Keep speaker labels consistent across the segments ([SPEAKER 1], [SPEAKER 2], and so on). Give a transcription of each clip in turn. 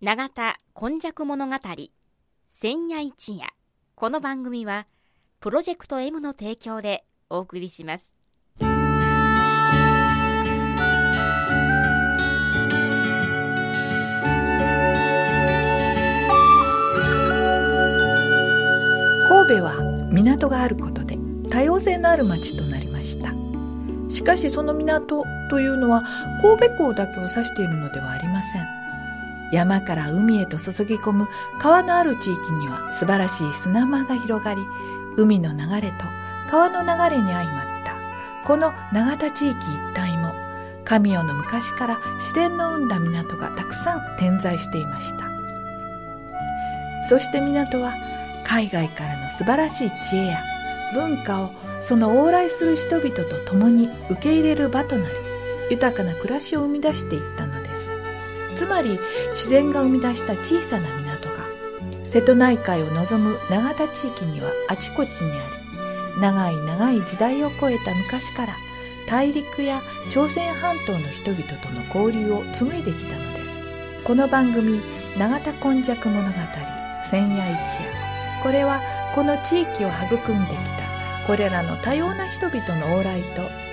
[SPEAKER 1] 永田今昔物語千夜一夜。この番組はプロジェクト M の提供でお送りします。
[SPEAKER 2] 神戸は港があることで多様性のある町となりました。しかしその港というのは神戸港だけを指しているのではありません。山から海へと注ぎ込む川のある地域には素晴らしい砂間が広がり海の流れと川の流れに相まった。この永田地域一帯も神代の昔から自然の生んだ港がたくさん点在していました。そして港は海外からの素晴らしい知恵や文化をその往来する人々と共に受け入れる場となり豊かな暮らしを生み出していったのです。つまり自然が生み出した小さな港が瀬戸内海を望む永田地域にはあちこちにあり長い長い時代を超えた昔から大陸や朝鮮半島の人々との交流を紡いできたのです。この番組「永田今昔物語千夜一夜」これはこの地域を育んできたこれらの多様な人々の往来と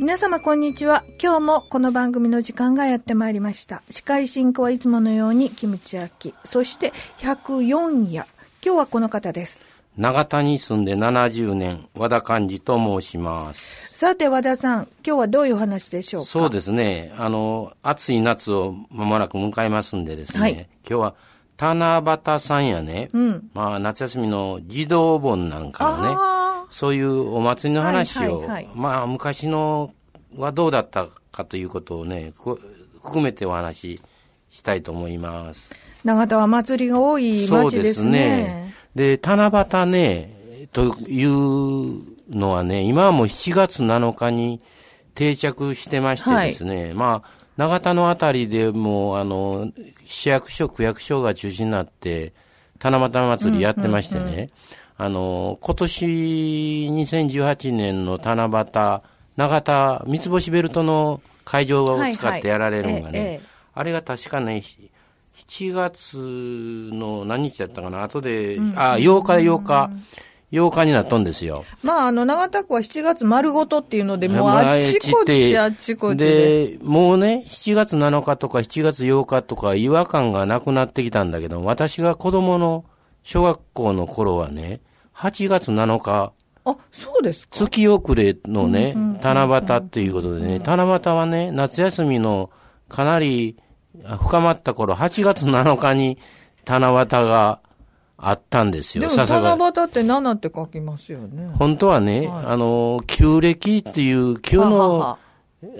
[SPEAKER 2] 皆様こんにちは。今日もこの番組の時間がやってまいりました。司会進行はいつものようにキムチ焼き、そして104夜。今日はこの方です。
[SPEAKER 3] 長田に住んで70年、和田寛治と申します。
[SPEAKER 2] さて和田さん、今日はどういうお話でしょうか？
[SPEAKER 3] そうですね。あの、暑い夏を間もなく迎えますんでですね。
[SPEAKER 2] はい
[SPEAKER 3] 今日は、七夕さんやね。
[SPEAKER 2] うん
[SPEAKER 3] まあ、夏休みの児童盆なんかのね。
[SPEAKER 2] あ
[SPEAKER 3] そういうお祭りの話を、
[SPEAKER 2] はいはいはい
[SPEAKER 3] まあ、昔のはどうだったかということをね、こ含めてお話ししたいと思います。
[SPEAKER 2] ー長田は祭りが多い町ですね。
[SPEAKER 3] で、七夕ね、というのはね、今はもう7月7日に定着してましてですね、まあ、長田のあたりでも、あの、市役所、区役所が中心になって、七夕祭りやってましてね、あの、今年2018年の七夕、長田三つ星ベルトの会場を使ってやられるのがね、
[SPEAKER 2] はいはい。
[SPEAKER 3] あれが確かね、ひ7月の何日だったかな、後で、あ、8日、8日、8日になったんですよ。
[SPEAKER 2] まあ、あの、長田区は7月丸ごとっていうので、もう
[SPEAKER 3] ま
[SPEAKER 2] あっちこっちあっちこっちで。
[SPEAKER 3] で、もうね、7月7日とか7月8日とか違和感がなくなってきたんだけど、私が子供の小学校の頃はね、8月7日、
[SPEAKER 2] あ、そうですか。
[SPEAKER 3] 月遅れのね、七夕っていうことでね、七夕はね、夏休みのかなり深まった頃、8月7日に七夕があったんですよ、
[SPEAKER 2] でも。七夕って7って書きますよね。
[SPEAKER 3] 本当はね、あの、旧暦っていう、旧
[SPEAKER 2] はは
[SPEAKER 3] の
[SPEAKER 2] は、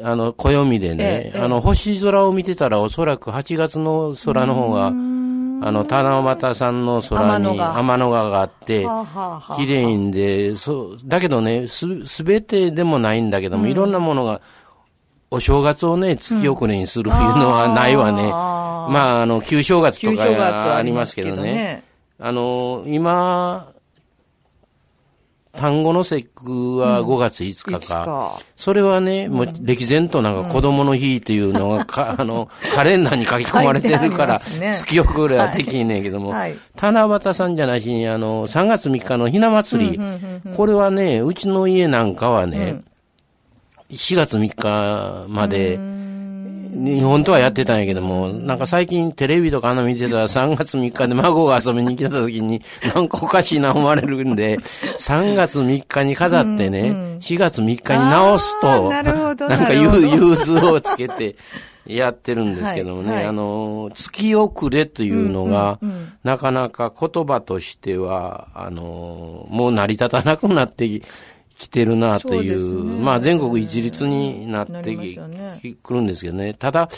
[SPEAKER 3] あの、暦でね
[SPEAKER 2] え、え
[SPEAKER 3] あの、星空を見てたらおそらく8月の空の方が、あの、七夕さんの空に
[SPEAKER 2] 天の川
[SPEAKER 3] があって、
[SPEAKER 2] はあはあはあ
[SPEAKER 3] 綺麗で、そう、だけどね、す、すべてでもないんだけども、いろんなものが、お正月をね、月遅れにするいうのはないわね。
[SPEAKER 2] あー
[SPEAKER 3] まあ、あの、旧正月とか
[SPEAKER 2] は
[SPEAKER 3] ありますけどね。。あの、今、単語の節句は5月5
[SPEAKER 2] い
[SPEAKER 3] 日
[SPEAKER 2] つ
[SPEAKER 3] か。
[SPEAKER 2] か。
[SPEAKER 3] それはね、もう歴然となんか子供の日っていうのがか、あの、カレンダーに書き込まれてるから、
[SPEAKER 2] ますね。
[SPEAKER 3] 月遅れはできんねんけども、
[SPEAKER 2] はい。
[SPEAKER 3] 七夕さんじゃなしに、あの、3月3日のひな祭り、これはね、うちの家なんかはね、4月3日まで、に本当はやってたんやけども、なんか最近テレビとかあの見てたら3月3日で孫が遊びに来た時に、なんかおかしいな思われるんで、3月3日に飾ってね、4月3日に直すと、
[SPEAKER 2] な
[SPEAKER 3] んか融通をつけてやってるんですけどもね、
[SPEAKER 2] はいはい。
[SPEAKER 3] あの、月遅れというのが、なかなか言葉としては、あの、もう成り立たなくなってききてるなという、
[SPEAKER 2] ね。
[SPEAKER 3] まあ全国一律になってき
[SPEAKER 2] ね。
[SPEAKER 3] きくるんですけどね。ただ、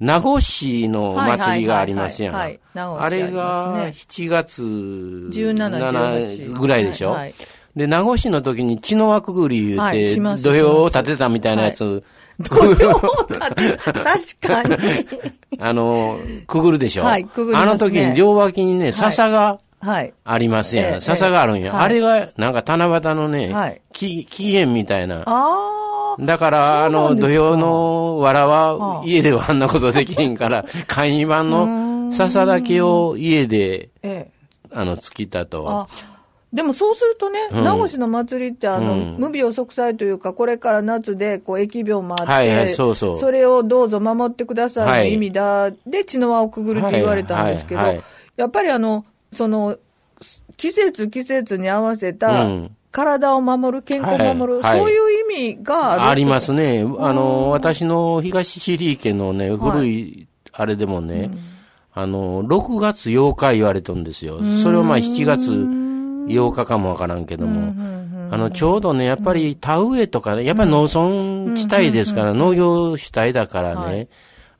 [SPEAKER 3] 名護市の祭りがありますやん。
[SPEAKER 2] はい。はいはいはい
[SPEAKER 3] あれが
[SPEAKER 2] ね
[SPEAKER 3] 7月
[SPEAKER 2] 17
[SPEAKER 3] 7ぐらいでしょ、
[SPEAKER 2] はい
[SPEAKER 3] で、名護市の時に血の輪くぐり言う
[SPEAKER 2] はい
[SPEAKER 3] て、土俵を立てたみたいなやつ、
[SPEAKER 2] 土俵を立て、確かに。
[SPEAKER 3] あの、くぐるでしょ？
[SPEAKER 2] はいくぐりますね。
[SPEAKER 3] あの時に両脇にね、笹が
[SPEAKER 2] はい。
[SPEAKER 3] ありますやん。
[SPEAKER 2] ええ
[SPEAKER 3] 笹があるんや。
[SPEAKER 2] はい
[SPEAKER 3] あれが、なんか七夕のね、
[SPEAKER 2] はい
[SPEAKER 3] き起源みたいな。
[SPEAKER 2] ああ。
[SPEAKER 3] だから、あの、土俵の藁は
[SPEAKER 2] は、あ
[SPEAKER 3] 家ではあんなことできへんから、簡易版の笹だけを家で、
[SPEAKER 2] ええ。
[SPEAKER 3] あの、尽きたと。
[SPEAKER 2] あ、でもそうするとね、
[SPEAKER 3] うん
[SPEAKER 2] 名護市の祭りって、あの、
[SPEAKER 3] うん
[SPEAKER 2] 無病息災というか、これから夏で、こう、疫病もあって、
[SPEAKER 3] はいはいそうそう
[SPEAKER 2] れをどうぞ守ってください
[SPEAKER 3] はい
[SPEAKER 2] の意味だ、で、血の輪をくぐるって言われたんですけど、
[SPEAKER 3] はいはいはい
[SPEAKER 2] やっぱりあの、その、季節季節に合わせた
[SPEAKER 3] うん、
[SPEAKER 2] 体を守る、健康を守る、
[SPEAKER 3] はいはい。
[SPEAKER 2] そういう意味がある。
[SPEAKER 3] ありますね。あの、私の東シリー家のね、古い、あれでもね、あの、6月8日言われとんですよ。それをまあ7月8日かもわからんけども、あの、ちょうどね、やっぱり田植えとかね、やっぱり農村地帯ですから、農業主体だからね、
[SPEAKER 2] はい。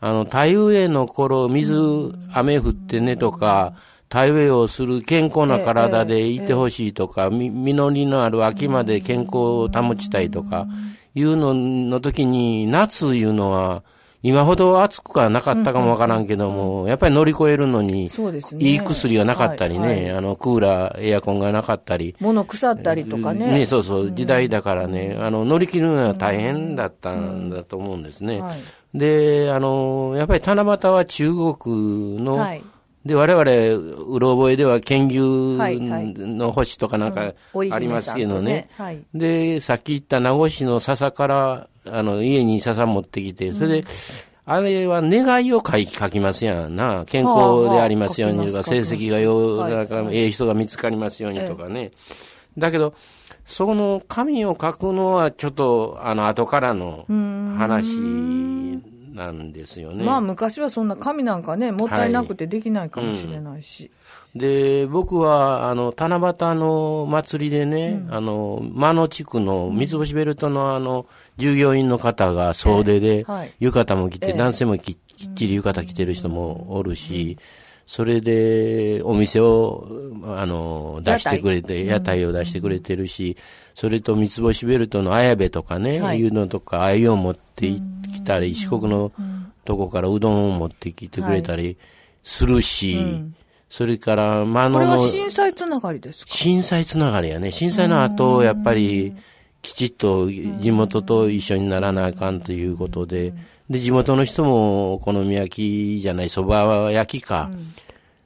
[SPEAKER 3] あの、田植えの頃、水、雨降ってねとか、田植えをする健康な体でいてほしいとか、み実りのある秋まで健康を保ちたいとか、いうのの時に、夏いうのは、今ほど暑くはなかったかもわからんけども、やっぱり乗り越えるのに、
[SPEAKER 2] そうですね。
[SPEAKER 3] いい薬がなかったりね、
[SPEAKER 2] はいはい。
[SPEAKER 3] あの、クーラー、エアコンがなかったり、
[SPEAKER 2] 物腐ったりとかね。
[SPEAKER 3] そうそう、時代だからね、あの、乗り切るのは大変だったんだと思うんですね。
[SPEAKER 2] はい
[SPEAKER 3] で、あの、やっぱり七夕は中国の、
[SPEAKER 2] はい
[SPEAKER 3] で、我々、うろ覚えでは剣
[SPEAKER 2] はいはい
[SPEAKER 3] 牛の星とかなんか
[SPEAKER 2] 織
[SPEAKER 3] ありますけどね。
[SPEAKER 2] はい。
[SPEAKER 3] で、さっき言った名護市の笹から、あの、家に笹持ってきて、それで、あれは願いを書き書きますやんな。健康でありますようにとか、成績がよ
[SPEAKER 2] い
[SPEAKER 3] なんか、ええ人が見つかりますようにとかね。だけど、その紙を書くのはちょっと、あの、後からの話なんですよね。
[SPEAKER 2] まあ昔はそんな紙なんかね、もったいなくてできないかもしれないし。
[SPEAKER 3] で、僕は、あの、七夕の祭りでね、あの、間野地区の三つ星ベルトのあの、従業員の方が総出で、
[SPEAKER 2] はい。
[SPEAKER 3] 浴衣も着て、
[SPEAKER 2] ええ。
[SPEAKER 3] 男性もききっちり浴衣着てる人もおるし、それで、お店を、あの、出してくれて、屋台。を出してくれてるし、それと三つ星ベルトの綾部とかね、
[SPEAKER 2] はい。
[SPEAKER 3] いうのとか、鮎を持ってきたり、四国のとこからうどんを持ってきてくれたりするし、それから、まあ
[SPEAKER 2] これは
[SPEAKER 3] の、
[SPEAKER 2] 震災つながりですか？
[SPEAKER 3] 震災つながりやね。震災の後、やっぱり、きちっと地元と一緒にならなあかんということで、で、地元の人も、お好み焼きじゃない、蕎麦焼きか、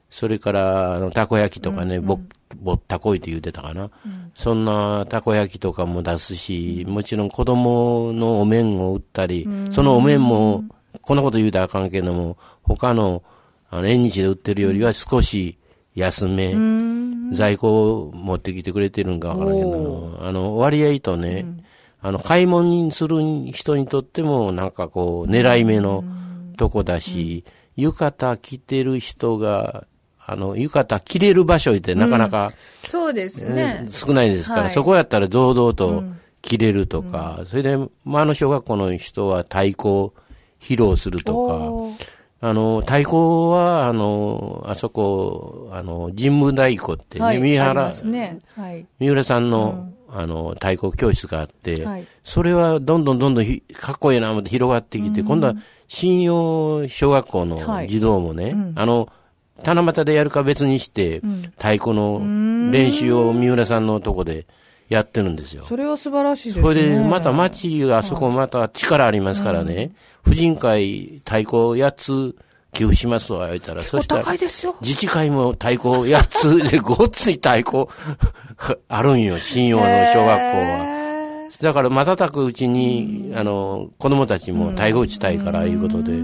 [SPEAKER 3] それから、あの、たこ焼きとかね、ぼ、ぼったこいと言うてたかな。そんなたこ焼きとかも出すし、もちろん子供のお面を売ったり、そのお面も、こんなこと言うたらあかんけども、他の、あの、縁日で売ってるよりは少し安め、在庫を持ってきてくれてるんかわからんけど、あの、割合とね、あの、買い物にする人にとっても、なんかこう、狙い目のとこだし、浴衣着てる人が、あの、浴衣着れる場所ってなかなか、
[SPEAKER 2] そうです
[SPEAKER 3] え
[SPEAKER 2] ね
[SPEAKER 3] ー。少ないですから、
[SPEAKER 2] はい
[SPEAKER 3] そこやったら堂々と着れるとか、それで、まあ、あの小学校の人は太鼓を披露するとか、あの、太鼓は、あの、あそこ、あの、神武太鼓ってね、
[SPEAKER 2] はい。
[SPEAKER 3] 三原、
[SPEAKER 2] ね。はい。
[SPEAKER 3] 三浦さんの、あの、太鼓教室があって、
[SPEAKER 2] はい。
[SPEAKER 3] それはどんどんどんどんひかっこいいな思って広がってきて、今度は信用小学校の
[SPEAKER 2] はい。
[SPEAKER 3] 児童もね、あの、七夕でやるか別にして、太鼓の練習を三浦さんのとこでやってるんですよ。
[SPEAKER 2] それは素晴らしいですね。
[SPEAKER 3] それで、また町があそこまた力ありますからね、婦人会太鼓8つ寄付しますわ、言ったら、そ
[SPEAKER 2] お
[SPEAKER 3] したら、
[SPEAKER 2] 高いですよ。
[SPEAKER 3] 自治会も太鼓8つでごっつい太鼓 あるんよ、信用の小学校は。だから瞬くうちに、あの、子供たちも太鼓打ちたいから、いうことで、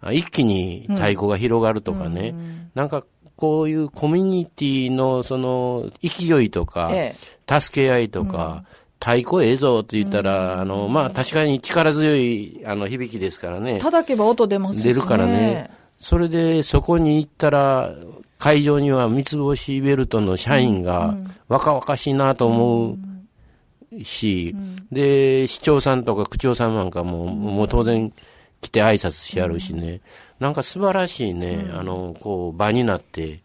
[SPEAKER 3] あ一気に太鼓が広がるとかね、なんか、こういうコミュニティの、その、勢いとか、
[SPEAKER 2] え
[SPEAKER 3] 助け合いとか、太鼓ええぞって言ったら、あの、まあ、確かに力強い、あの、響きですからね。
[SPEAKER 2] 叩けば音出ますしね。
[SPEAKER 3] 出るからね。それで、そこに行ったら、会場には三つ星ベルトの社員が若々しいなと思うし、で、市長さんとか区長さんなんかも、もう当然来て挨拶しやるしね。なんか素晴らしいね、あの、こう、場になって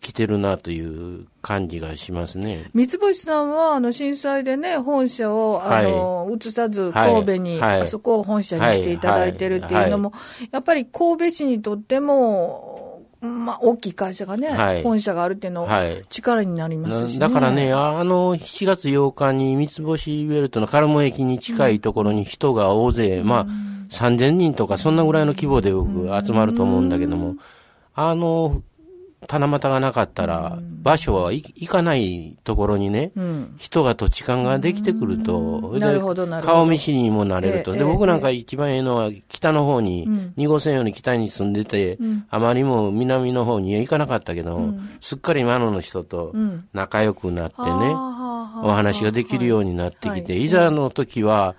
[SPEAKER 3] きてるなという感じがしますね。
[SPEAKER 2] 三星さんは、あの、震災でね、本社を、あの、移さず、神戸に、あそこを本社にしていただいてるっていうのも、やっぱり神戸市にとっても、まあ、大きい会社がね、はい、本社があるっていうのは力になりますし、ね、
[SPEAKER 3] だからね、あの、7月8日に三ツ星ウェルトのカルモ駅に近いところに人が大勢、うん、まあ、3000人とかそんなぐらいの規模で僕集まると思うんだけども、あの、七夕がなかったら、場所は行かないところにね、うん、人が土地勘ができてくると、顔見知りにもなれると。で、僕なんか一番ええのは、北の方に、二号線より北に住んでて、あまりも南の方には行かなかったけど、すっかり今の人と仲良くなってね、お話ができるようになってきて、い。ざの時は、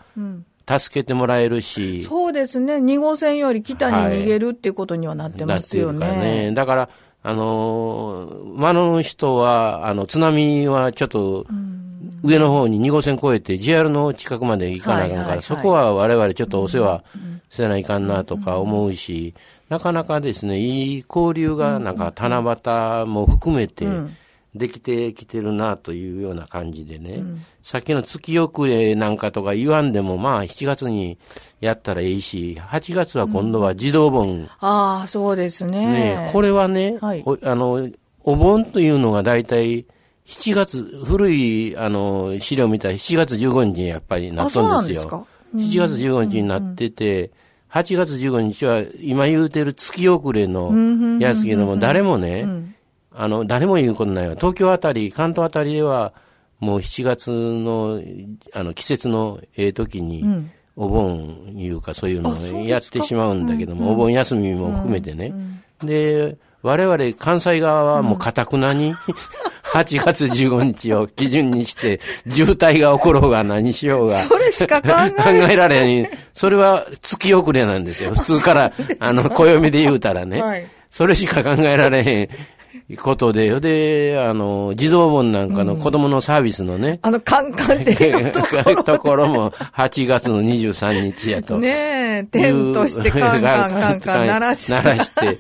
[SPEAKER 3] 助けてもらえるし。
[SPEAKER 2] そうですね。二号線より北に逃げるっていうことにはなってますよね。はい、ね。
[SPEAKER 3] だから、あのー、間の人は、あの、津波はちょっと、上の方に2号線越えて JR の近くまで行かなあかんから、そこは我々ちょっとお世話せないかんなとか思うし、なかなかですね、いい交流がなんか七夕も含めて、できてきてるなというような感じでね、うん、さっきの月遅れなんかとか言わんでも、まあ7月にやったらいいし、8月は今度は児童盆。うん、
[SPEAKER 2] ああ、そうですね。
[SPEAKER 3] ねこれはね、はい、おあの、お盆というのが大体、7月、古い、あの、資料見たら7月15日にやっぱりなっとんですよ。す7月15日になってて、8月15日は今言うてる月遅れのやつけども、誰もね、あの、誰も言うことないわ。東京あたり、関東あたりでは、もう7月の、あの、季節のええ時に、お盆いうかそういうのをやってしまうんだけども、お盆休みも含めてね。で、我々関西側はもうかたくなに、8月15日を基準にして、渋滞が起ころうが何しようが。
[SPEAKER 2] それしか考
[SPEAKER 3] えられない。それは月遅れなんですよ。普通から、あの、暦で言うたらね。はい、それしか考えられへん。ことで、で、あの、児童本なんかの子供のサービスのね。うん、
[SPEAKER 2] あの、カンカンっていうところ。
[SPEAKER 3] ところも8月の23日やと。
[SPEAKER 2] ねえ、テントしてカンカンカンカン鳴らして。
[SPEAKER 3] 鳴らして、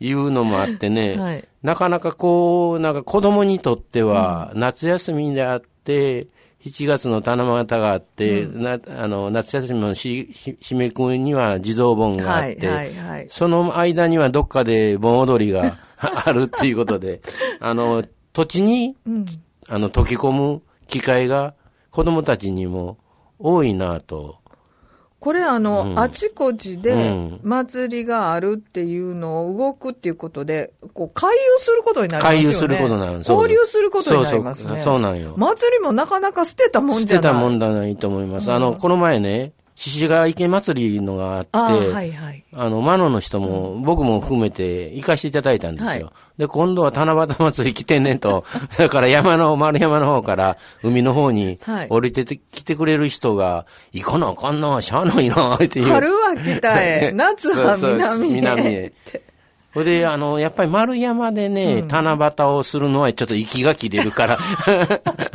[SPEAKER 3] いうのもあってね、はい、なかなかこう、なんか子供にとっては、夏休みであって、7月の七夕があって、うん、なあの夏休みのし締めくみには地蔵盆があって、はいはいはい、その間にはどっかで盆踊りが あるっていうことで、あの、土地に、うん、あの、溶け込む機会が子供たちにも多いなと。
[SPEAKER 2] これあの、うん、あちこちで祭りがあるっていうのを動くっていうことで、こう、回遊することになりますよね。回遊
[SPEAKER 3] することになる。
[SPEAKER 2] 交流することになりますね。
[SPEAKER 3] そうそうそうなんよ。
[SPEAKER 2] 祭りもなかなか捨てたもんじゃ
[SPEAKER 3] ない捨てたもんだないと思います。うん、あの、この前ね、獅子川池祭りのがあって、あ,、はいはい、あの、マノの人も、僕も含めて行かしていただいたんですよ。はい、で、今度は七夕祭り来てんねんと、それから山の、丸山の方から海の方に降りてて、来てくれる人が、行かなあかんな、しゃあないな、っていう。
[SPEAKER 2] 春は北へ、夏は南へ。南へ。
[SPEAKER 3] ほで、あの、やっぱり丸山でね、うん、七夕をするのはちょっと息が切れるから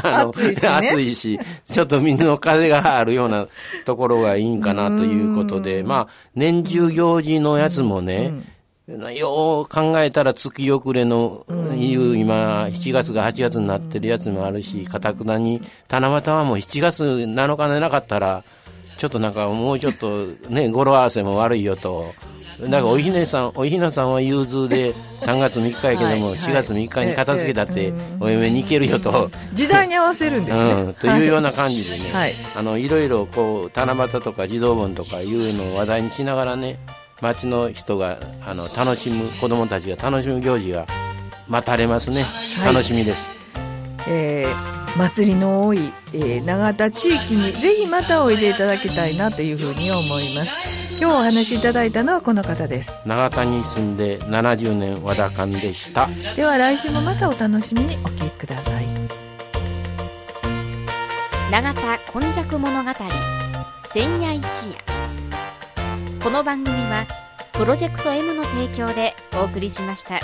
[SPEAKER 2] あの暑いし、ね、
[SPEAKER 3] 暑いし、ちょっと水の風があるようなところがいいんかなということで、まあ、年中行事のやつもね、よう考えたら月遅れのいう、今、7月が8月になってるやつもあるし、かたくなに、七夕はもう7月7日でなかったら、ちょっとなんかもうちょっとね、語呂合わせも悪いよと。だからおひねさん、おひなさんは融通で3月3日やけども、4月3日に片付けたってお嫁に行けるよと。
[SPEAKER 2] 時代に合わせるんですね。
[SPEAKER 3] うん、というような感じでね、はい、あの、いろいろこう、七夕とか児童盆とかいうのを話題にしながらね、町の人があの楽しむ、子供たちが楽しむ行事が待たれますね。楽しみです。
[SPEAKER 2] はい、えー祭りの多い、えー、長田地域にぜひまたおいでいただきたいなというふうに思います。今日お話しいただいたのはこの方です。
[SPEAKER 3] 長田に住んで70年和田勘でした。
[SPEAKER 2] では来週もまたお楽しみにお聞きください。
[SPEAKER 1] 永田今昔物語千夜一夜。この番組はプロジェクト M の提供でお送りしました。